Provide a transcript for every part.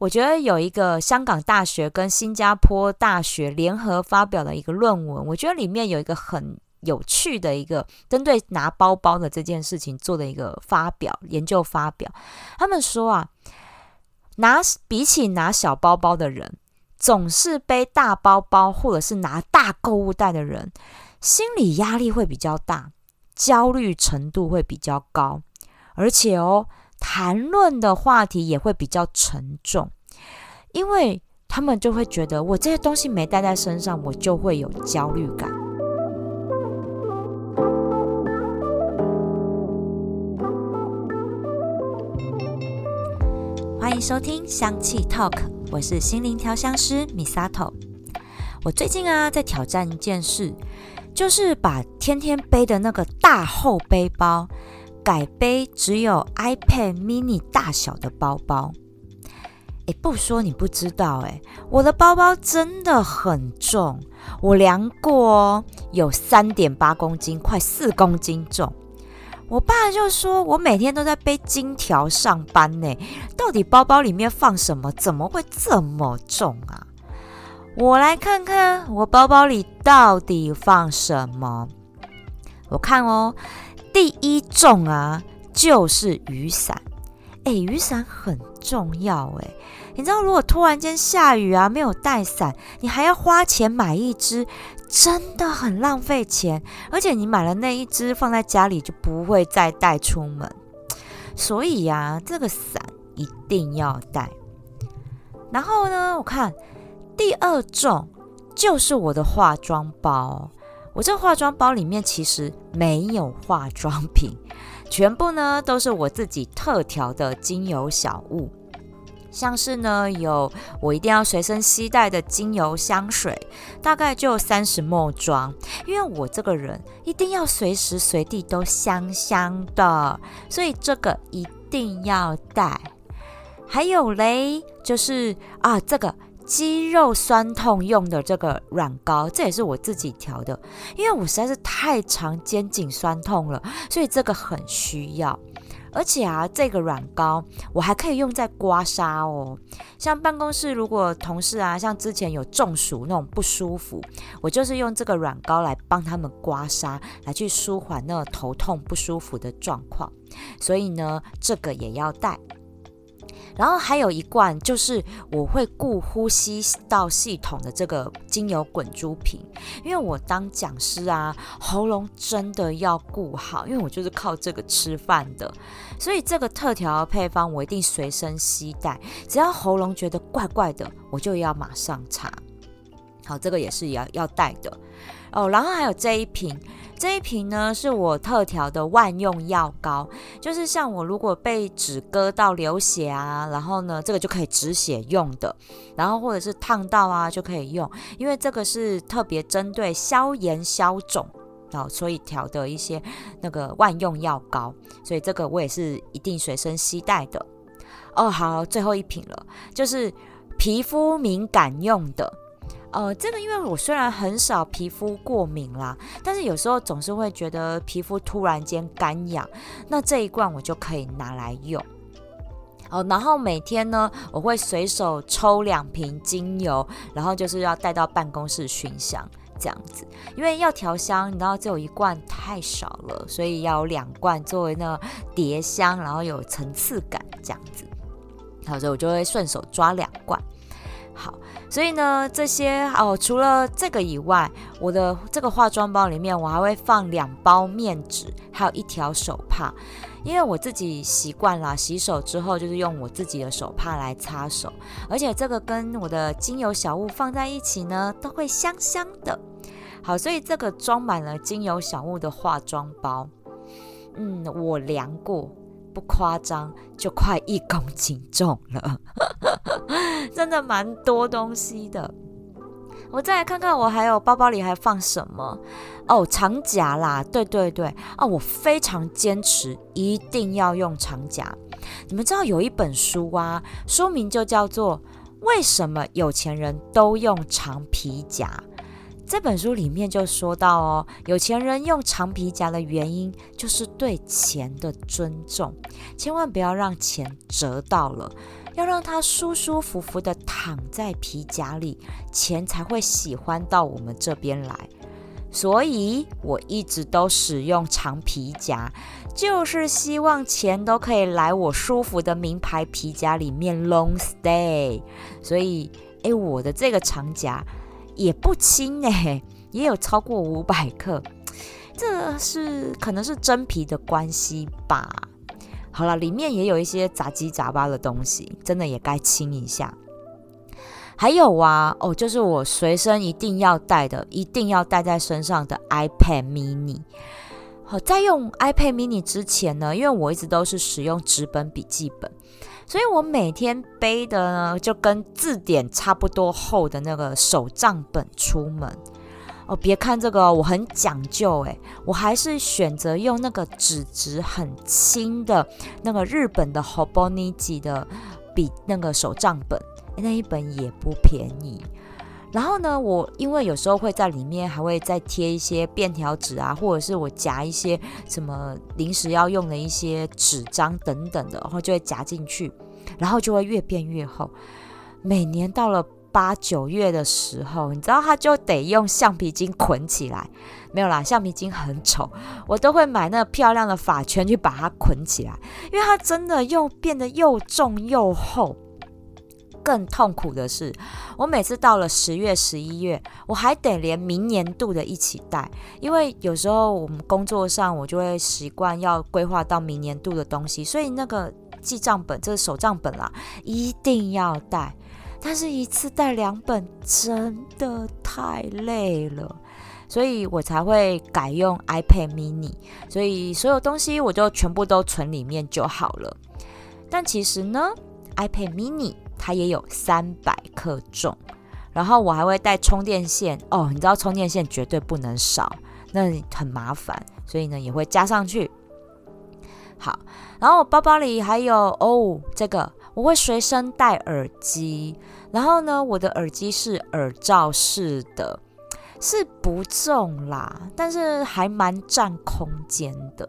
我觉得有一个香港大学跟新加坡大学联合发表的一个论文，我觉得里面有一个很有趣的一个针对拿包包的这件事情做的一个发表研究发表。他们说啊，拿比起拿小包包的人，总是背大包包或者是拿大购物袋的人，心理压力会比较大，焦虑程度会比较高，而且哦。谈论的话题也会比较沉重，因为他们就会觉得我这些东西没带在身上，我就会有焦虑感。欢迎收听香气 Talk，我是心灵调香师 Misato。我最近啊在挑战一件事，就是把天天背的那个大厚背包。改背只有 iPad mini 大小的包包，诶，不说你不知道，诶，我的包包真的很重，我量过哦，有三点八公斤，快四公斤重。我爸就说我每天都在背金条上班呢，到底包包里面放什么，怎么会这么重啊？我来看看我包包里到底放什么，我看哦。第一重啊，就是雨伞。哎，雨伞很重要哎。你知道，如果突然间下雨啊，没有带伞，你还要花钱买一支，真的很浪费钱。而且你买了那一只，放在家里就不会再带出门。所以呀，这个伞一定要带。然后呢，我看第二重就是我的化妆包。我这化妆包里面其实没有化妆品，全部呢都是我自己特调的精油小物，像是呢有我一定要随身携带的精油香水，大概就三十墨装，因为我这个人一定要随时随地都香香的，所以这个一定要带。还有嘞，就是啊这个。肌肉酸痛用的这个软膏，这也是我自己调的，因为我实在是太常肩颈酸痛了，所以这个很需要。而且啊，这个软膏我还可以用在刮痧哦。像办公室如果同事啊，像之前有中暑那种不舒服，我就是用这个软膏来帮他们刮痧，来去舒缓那个头痛不舒服的状况。所以呢，这个也要带。然后还有一罐，就是我会顾呼吸道系统的这个精油滚珠瓶，因为我当讲师啊，喉咙真的要顾好，因为我就是靠这个吃饭的，所以这个特调配方我一定随身携带，只要喉咙觉得怪怪的，我就要马上擦。好，这个也是要要带的哦。然后还有这一瓶。这一瓶呢是我特调的万用药膏，就是像我如果被纸割到流血啊，然后呢这个就可以止血用的，然后或者是烫到啊就可以用，因为这个是特别针对消炎消肿哦，所以调的一些那个万用药膏，所以这个我也是一定随身携带的。哦，好，最后一瓶了，就是皮肤敏感用的。呃，这个因为我虽然很少皮肤过敏啦，但是有时候总是会觉得皮肤突然间干痒，那这一罐我就可以拿来用。哦，然后每天呢，我会随手抽两瓶精油，然后就是要带到办公室熏香这样子，因为要调香，你知道只有一罐太少了，所以要有两罐作为那叠香，然后有层次感这样子。好，所以我就会顺手抓两罐。所以呢，这些哦，除了这个以外，我的这个化妆包里面，我还会放两包面纸，还有一条手帕，因为我自己习惯了洗手之后就是用我自己的手帕来擦手，而且这个跟我的精油小物放在一起呢，都会香香的。好，所以这个装满了精油小物的化妆包，嗯，我量过。夸张，就快一公斤重了，真的蛮多东西的。我再来看看，我还有包包里还放什么？哦，长夹啦，对对对，哦，我非常坚持一定要用长夹。你们知道有一本书啊，书名就叫做《为什么有钱人都用长皮夹》。这本书里面就说到哦，有钱人用长皮夹的原因就是对钱的尊重，千万不要让钱折到了，要让它舒舒服服的躺在皮夹里，钱才会喜欢到我们这边来。所以我一直都使用长皮夹，就是希望钱都可以来我舒服的名牌皮夹里面 long stay。所以，诶，我的这个长夹也不轻诶，也有超过五百克。这是可能是真皮的关系吧。好了，里面也有一些杂七杂八的东西，真的也该清一下。还有啊，哦，就是我随身一定要带的，一定要带在身上的 iPad mini。好，在用 iPad mini 之前呢，因为我一直都是使用纸本笔记本，所以我每天背的呢，就跟字典差不多厚的那个手账本出门。哦，别看这个，我很讲究诶，我还是选择用那个纸质很轻的那个日本的 Hobonichi 的笔那个手账本。那一本也不便宜，然后呢，我因为有时候会在里面还会再贴一些便条纸啊，或者是我夹一些什么临时要用的一些纸张等等的，然后就会夹进去，然后就会越变越厚。每年到了八九月的时候，你知道它就得用橡皮筋捆起来，没有啦，橡皮筋很丑，我都会买那个漂亮的发圈去把它捆起来，因为它真的又变得又重又厚。更痛苦的是，我每次到了十月、十一月，我还得连明年度的一起带，因为有时候我们工作上，我就会习惯要规划到明年度的东西，所以那个记账本，这是手账本啦，一定要带。但是，一次带两本真的太累了，所以我才会改用 iPad mini，所以所有东西我就全部都存里面就好了。但其实呢，iPad mini。它也有三百克重，然后我还会带充电线哦，你知道充电线绝对不能少，那很麻烦，所以呢也会加上去。好，然后我包包里还有哦，这个我会随身带耳机，然后呢我的耳机是耳罩式的，是不重啦，但是还蛮占空间的。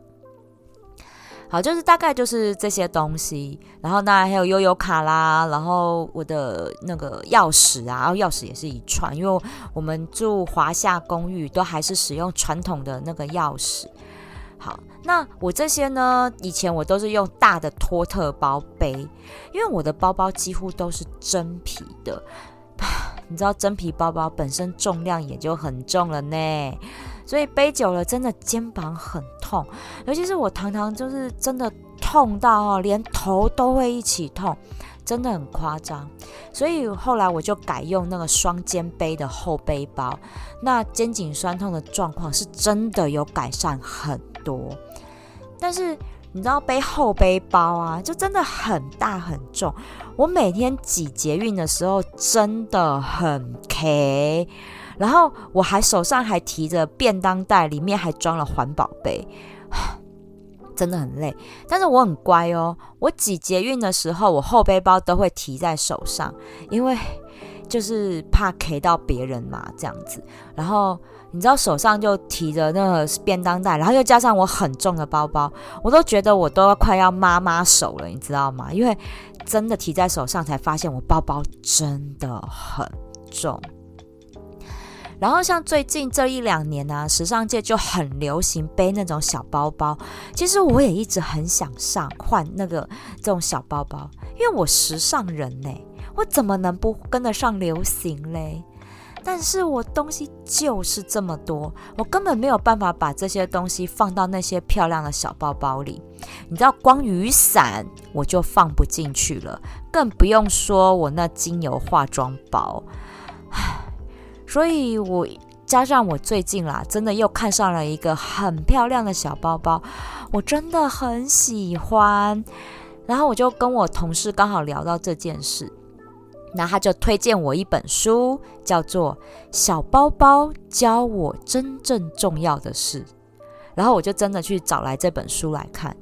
好，就是大概就是这些东西，然后那还有悠悠卡啦，然后我的那个钥匙啊，然后钥匙也是一串，因为我们住华夏公寓，都还是使用传统的那个钥匙。好，那我这些呢，以前我都是用大的托特包背，因为我的包包几乎都是真皮的，你知道真皮包包本身重量也就很重了呢。所以背久了，真的肩膀很痛，尤其是我常常就是真的痛到哦，连头都会一起痛，真的很夸张。所以后来我就改用那个双肩背的后背包，那肩颈酸痛的状况是真的有改善很多。但是你知道背后背包啊，就真的很大很重，我每天挤捷运的时候真的很 K。然后我还手上还提着便当袋，里面还装了环保杯，真的很累。但是我很乖哦，我挤捷运的时候，我后背包都会提在手上，因为就是怕 K 到别人嘛，这样子。然后你知道手上就提着那个便当袋，然后又加上我很重的包包，我都觉得我都要快要妈妈手了，你知道吗？因为真的提在手上，才发现我包包真的很重。然后像最近这一两年呢，时尚界就很流行背那种小包包。其实我也一直很想上换那个这种小包包，因为我时尚人呢，我怎么能不跟得上流行嘞？但是我东西就是这么多，我根本没有办法把这些东西放到那些漂亮的小包包里。你知道，光雨伞我就放不进去了，更不用说我那精油化妆包。所以，我加上我最近啦，真的又看上了一个很漂亮的小包包，我真的很喜欢。然后我就跟我同事刚好聊到这件事，那他就推荐我一本书，叫做《小包包教我真正重要的事》。然后我就真的去找来这本书来看。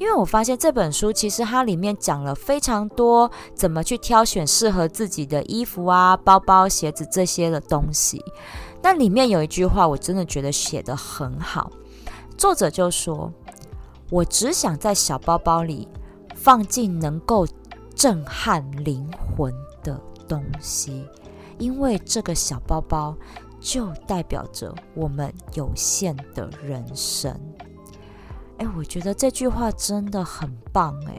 因为我发现这本书其实它里面讲了非常多怎么去挑选适合自己的衣服啊、包包、鞋子这些的东西。那里面有一句话，我真的觉得写得很好。作者就说：“我只想在小包包里放进能够震撼灵魂的东西，因为这个小包包就代表着我们有限的人生。哎，我觉得这句话真的很棒哎，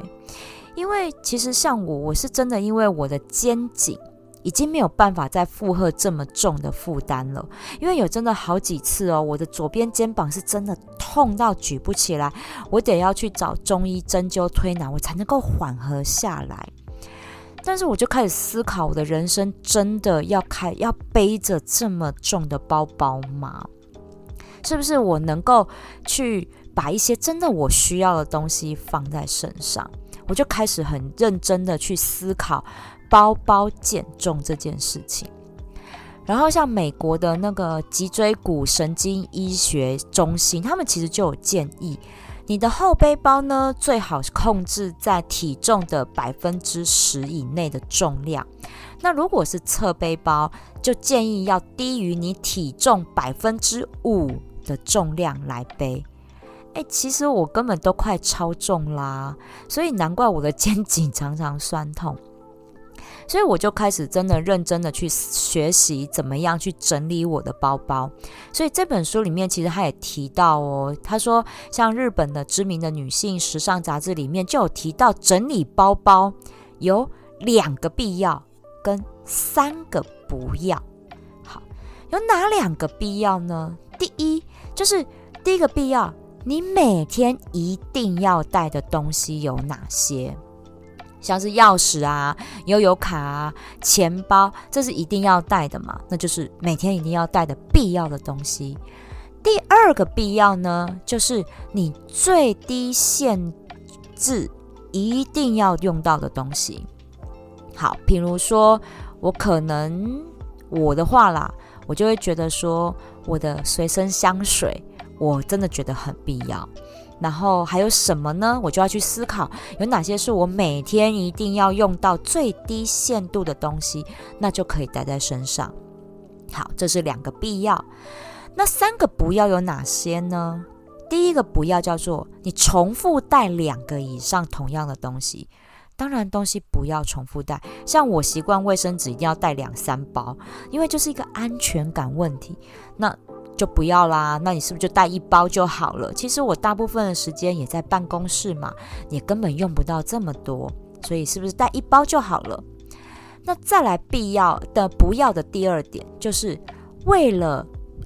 因为其实像我，我是真的因为我的肩颈。已经没有办法再负荷这么重的负担了，因为有真的好几次哦，我的左边肩膀是真的痛到举不起来，我得要去找中医针灸推拿，我才能够缓和下来。但是我就开始思考，我的人生真的要开要背着这么重的包包吗？是不是我能够去把一些真的我需要的东西放在身上？我就开始很认真的去思考。包包减重这件事情，然后像美国的那个脊椎骨神经医学中心，他们其实就有建议，你的后背包呢最好控制在体重的百分之十以内的重量。那如果是侧背包，就建议要低于你体重百分之五的重量来背。哎，其实我根本都快超重啦，所以难怪我的肩颈常常酸痛。所以我就开始真的认真的去学习怎么样去整理我的包包。所以这本书里面其实他也提到哦，他说像日本的知名的女性时尚杂志里面就有提到整理包包有两个必要跟三个不要。好，有哪两个必要呢？第一就是第一个必要，你每天一定要带的东西有哪些？像是钥匙啊、悠游卡啊、钱包，这是一定要带的嘛？那就是每天一定要带的必要的东西。第二个必要呢，就是你最低限制一定要用到的东西。好，比如说我可能我的话啦，我就会觉得说我的随身香水，我真的觉得很必要。然后还有什么呢？我就要去思考有哪些是我每天一定要用到最低限度的东西，那就可以带在身上。好，这是两个必要。那三个不要有哪些呢？第一个不要叫做你重复带两个以上同样的东西。当然，东西不要重复带。像我习惯卫生纸一定要带两三包，因为就是一个安全感问题。那就不要啦，那你是不是就带一包就好了？其实我大部分的时间也在办公室嘛，也根本用不到这么多，所以是不是带一包就好了？那再来必要的不要的第二点，就是为了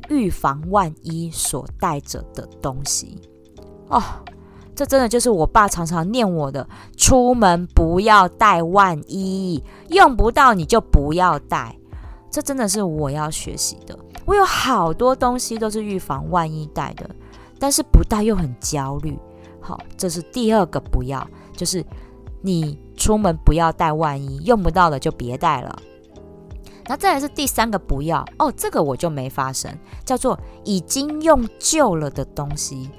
预防万一所带着的东西哦，这真的就是我爸常常念我的：出门不要带万一，用不到你就不要带。这真的是我要学习的。我有好多东西都是预防万一带的，但是不带又很焦虑。好，这是第二个不要，就是你出门不要带万一，用不到的就别带了。那再来是第三个不要哦，这个我就没发生，叫做已经用旧了的东西，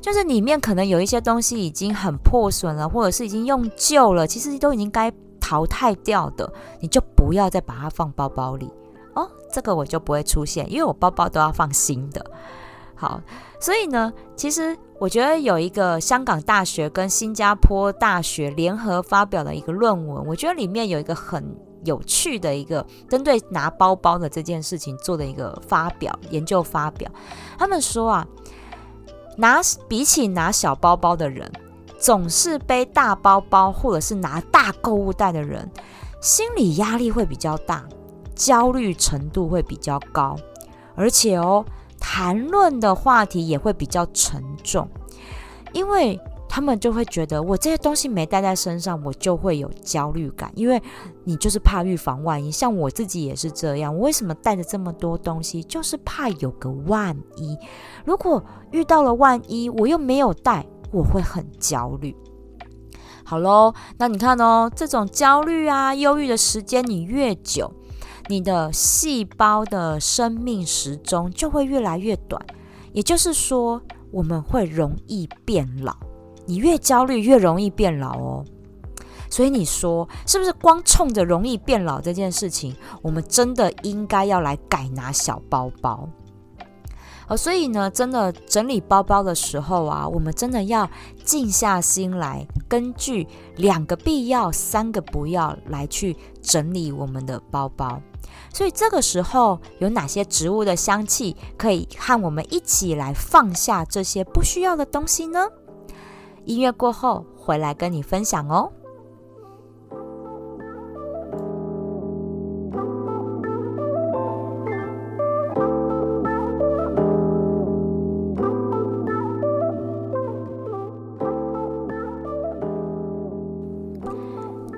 就是里面可能有一些东西已经很破损了，或者是已经用旧了，其实都已经该淘汰掉的，你就不要再把它放包包里。这个我就不会出现，因为我包包都要放新的。好，所以呢，其实我觉得有一个香港大学跟新加坡大学联合发表的一个论文，我觉得里面有一个很有趣的一个针对拿包包的这件事情做的一个发表研究发表。他们说啊，拿比起拿小包包的人，总是背大包包或者是拿大购物袋的人，心理压力会比较大。焦虑程度会比较高，而且哦，谈论的话题也会比较沉重，因为他们就会觉得我这些东西没带在身上，我就会有焦虑感，因为你就是怕预防万一。像我自己也是这样，我为什么带着这么多东西，就是怕有个万一。如果遇到了万一，我又没有带，我会很焦虑。好喽，那你看哦，这种焦虑啊、忧郁的时间你越久。你的细胞的生命时钟就会越来越短，也就是说，我们会容易变老。你越焦虑，越容易变老哦。所以你说，是不是光冲着容易变老这件事情，我们真的应该要来改拿小包包？哦，所以呢，真的整理包包的时候啊，我们真的要静下心来，根据两个必要、三个不要来去整理我们的包包。所以这个时候有哪些植物的香气可以和我们一起来放下这些不需要的东西呢？音乐过后回来跟你分享哦。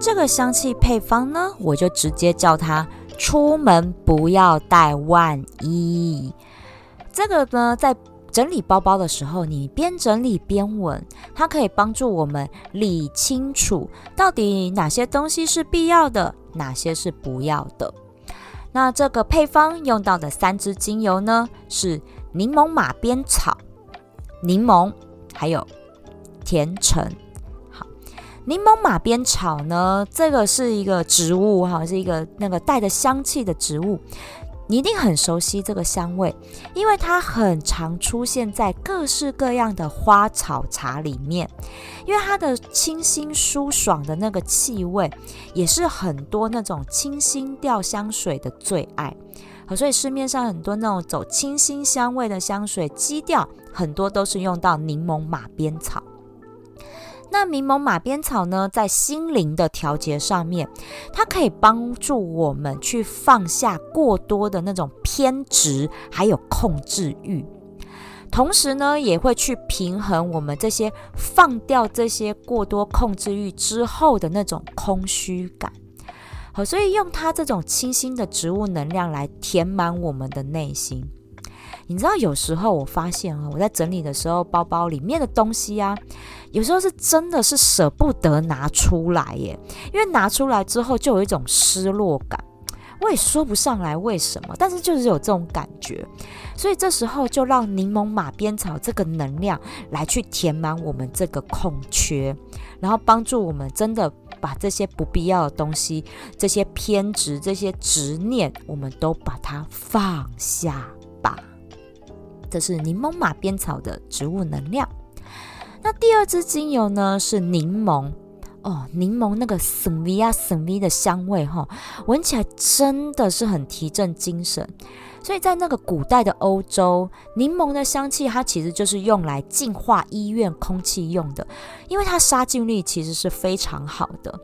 这个香气配方呢，我就直接叫它“出门不要带万一”。这个呢，在整理包包的时候，你边整理边闻，它可以帮助我们理清楚到底哪些东西是必要的，哪些是不要的。那这个配方用到的三支精油呢，是柠檬马鞭草、柠檬，还有甜橙。柠檬马鞭草呢？这个是一个植物哈，是一个那个带着香气的植物，你一定很熟悉这个香味，因为它很常出现在各式各样的花草茶里面，因为它的清新舒爽的那个气味，也是很多那种清新调香水的最爱。所以市面上很多那种走清新香味的香水基调，很多都是用到柠檬马鞭草。那柠檬马鞭草呢，在心灵的调节上面，它可以帮助我们去放下过多的那种偏执，还有控制欲，同时呢，也会去平衡我们这些放掉这些过多控制欲之后的那种空虚感。好，所以用它这种清新的植物能量来填满我们的内心。你知道，有时候我发现啊，我在整理的时候，包包里面的东西啊，有时候是真的是舍不得拿出来耶，因为拿出来之后就有一种失落感，我也说不上来为什么，但是就是有这种感觉，所以这时候就让柠檬马鞭草这个能量来去填满我们这个空缺，然后帮助我们真的把这些不必要的东西、这些偏执、这些执念，我们都把它放下吧。这是柠檬马鞭草的植物能量。那第二支精油呢是柠檬哦，柠檬那个森威啊森威的香味哈，闻起来真的是很提振精神。所以在那个古代的欧洲，柠檬的香气它其实就是用来净化医院空气用的，因为它杀菌率其实是非常好的。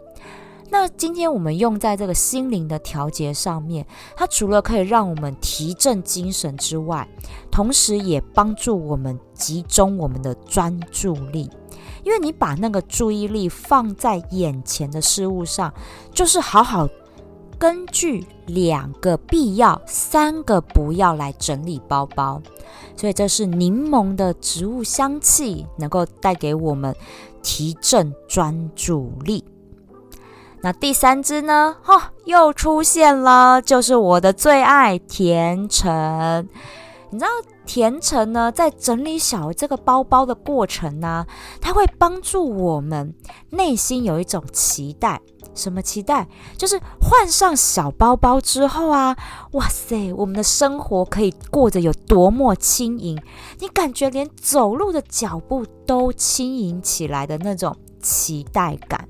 那今天我们用在这个心灵的调节上面，它除了可以让我们提振精神之外，同时也帮助我们集中我们的专注力。因为你把那个注意力放在眼前的事物上，就是好好根据两个必要、三个不要来整理包包。所以这是柠檬的植物香气，能够带给我们提振专注力。那第三只呢？哈，又出现了，就是我的最爱甜橙。你知道甜橙呢，在整理小这个包包的过程呢，它会帮助我们内心有一种期待。什么期待？就是换上小包包之后啊，哇塞，我们的生活可以过得有多么轻盈？你感觉连走路的脚步都轻盈起来的那种期待感。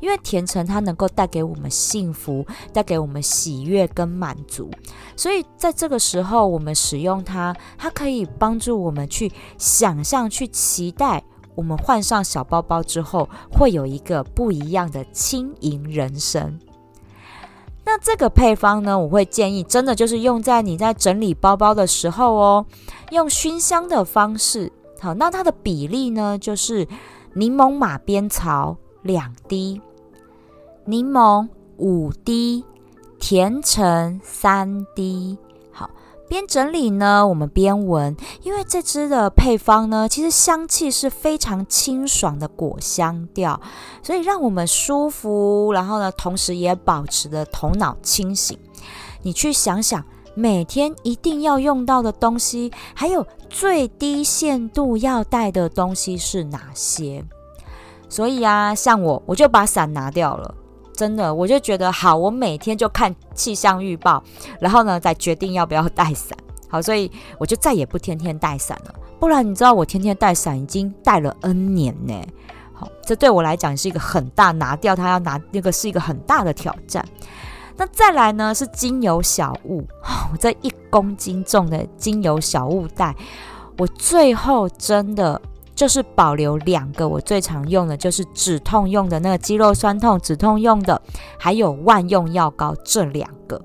因为甜橙它能够带给我们幸福，带给我们喜悦跟满足，所以在这个时候我们使用它，它可以帮助我们去想象、去期待，我们换上小包包之后会有一个不一样的轻盈人生。那这个配方呢，我会建议真的就是用在你在整理包包的时候哦，用熏香的方式。好，那它的比例呢，就是柠檬马鞭草。两滴柠檬，五滴甜橙，三滴。好，边整理呢，我们边闻，因为这支的配方呢，其实香气是非常清爽的果香调，所以让我们舒服。然后呢，同时也保持着头脑清醒。你去想想，每天一定要用到的东西，还有最低限度要带的东西是哪些？所以啊，像我，我就把伞拿掉了。真的，我就觉得好，我每天就看气象预报，然后呢，再决定要不要带伞。好，所以我就再也不天天带伞了。不然你知道我天天带伞已经带了 N 年呢。好，这对我来讲是一个很大，拿掉它要拿那个是一个很大的挑战。那再来呢是精油小物，我这一公斤重的精油小物袋，我最后真的就是保留两个我最常用的，就是止痛用的那个肌肉酸痛止痛用的，还有万用药膏这两个。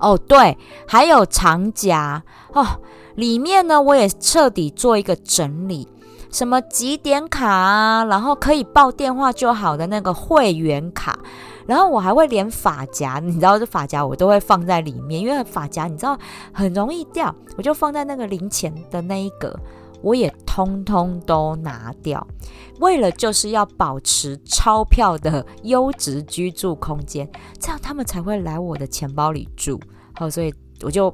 哦，对，还有长夹哦，里面呢我也彻底做一个整理。什么几点卡啊，然后可以报电话就好的那个会员卡，然后我还会连发夹，你知道这发夹我都会放在里面，因为发夹你知道很容易掉，我就放在那个零钱的那一格，我也通通都拿掉，为了就是要保持钞票的优质居住空间，这样他们才会来我的钱包里住。好，所以我就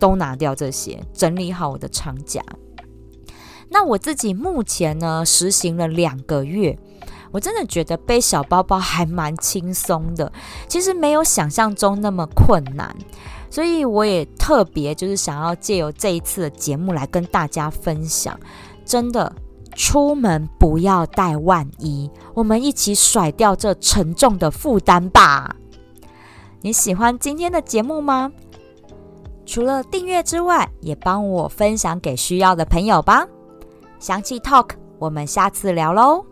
都拿掉这些，整理好我的长夹。那我自己目前呢，实行了两个月，我真的觉得背小包包还蛮轻松的，其实没有想象中那么困难，所以我也特别就是想要借由这一次的节目来跟大家分享，真的出门不要带万一，我们一起甩掉这沉重的负担吧。你喜欢今天的节目吗？除了订阅之外，也帮我分享给需要的朋友吧。详细 Talk，我们下次聊喽。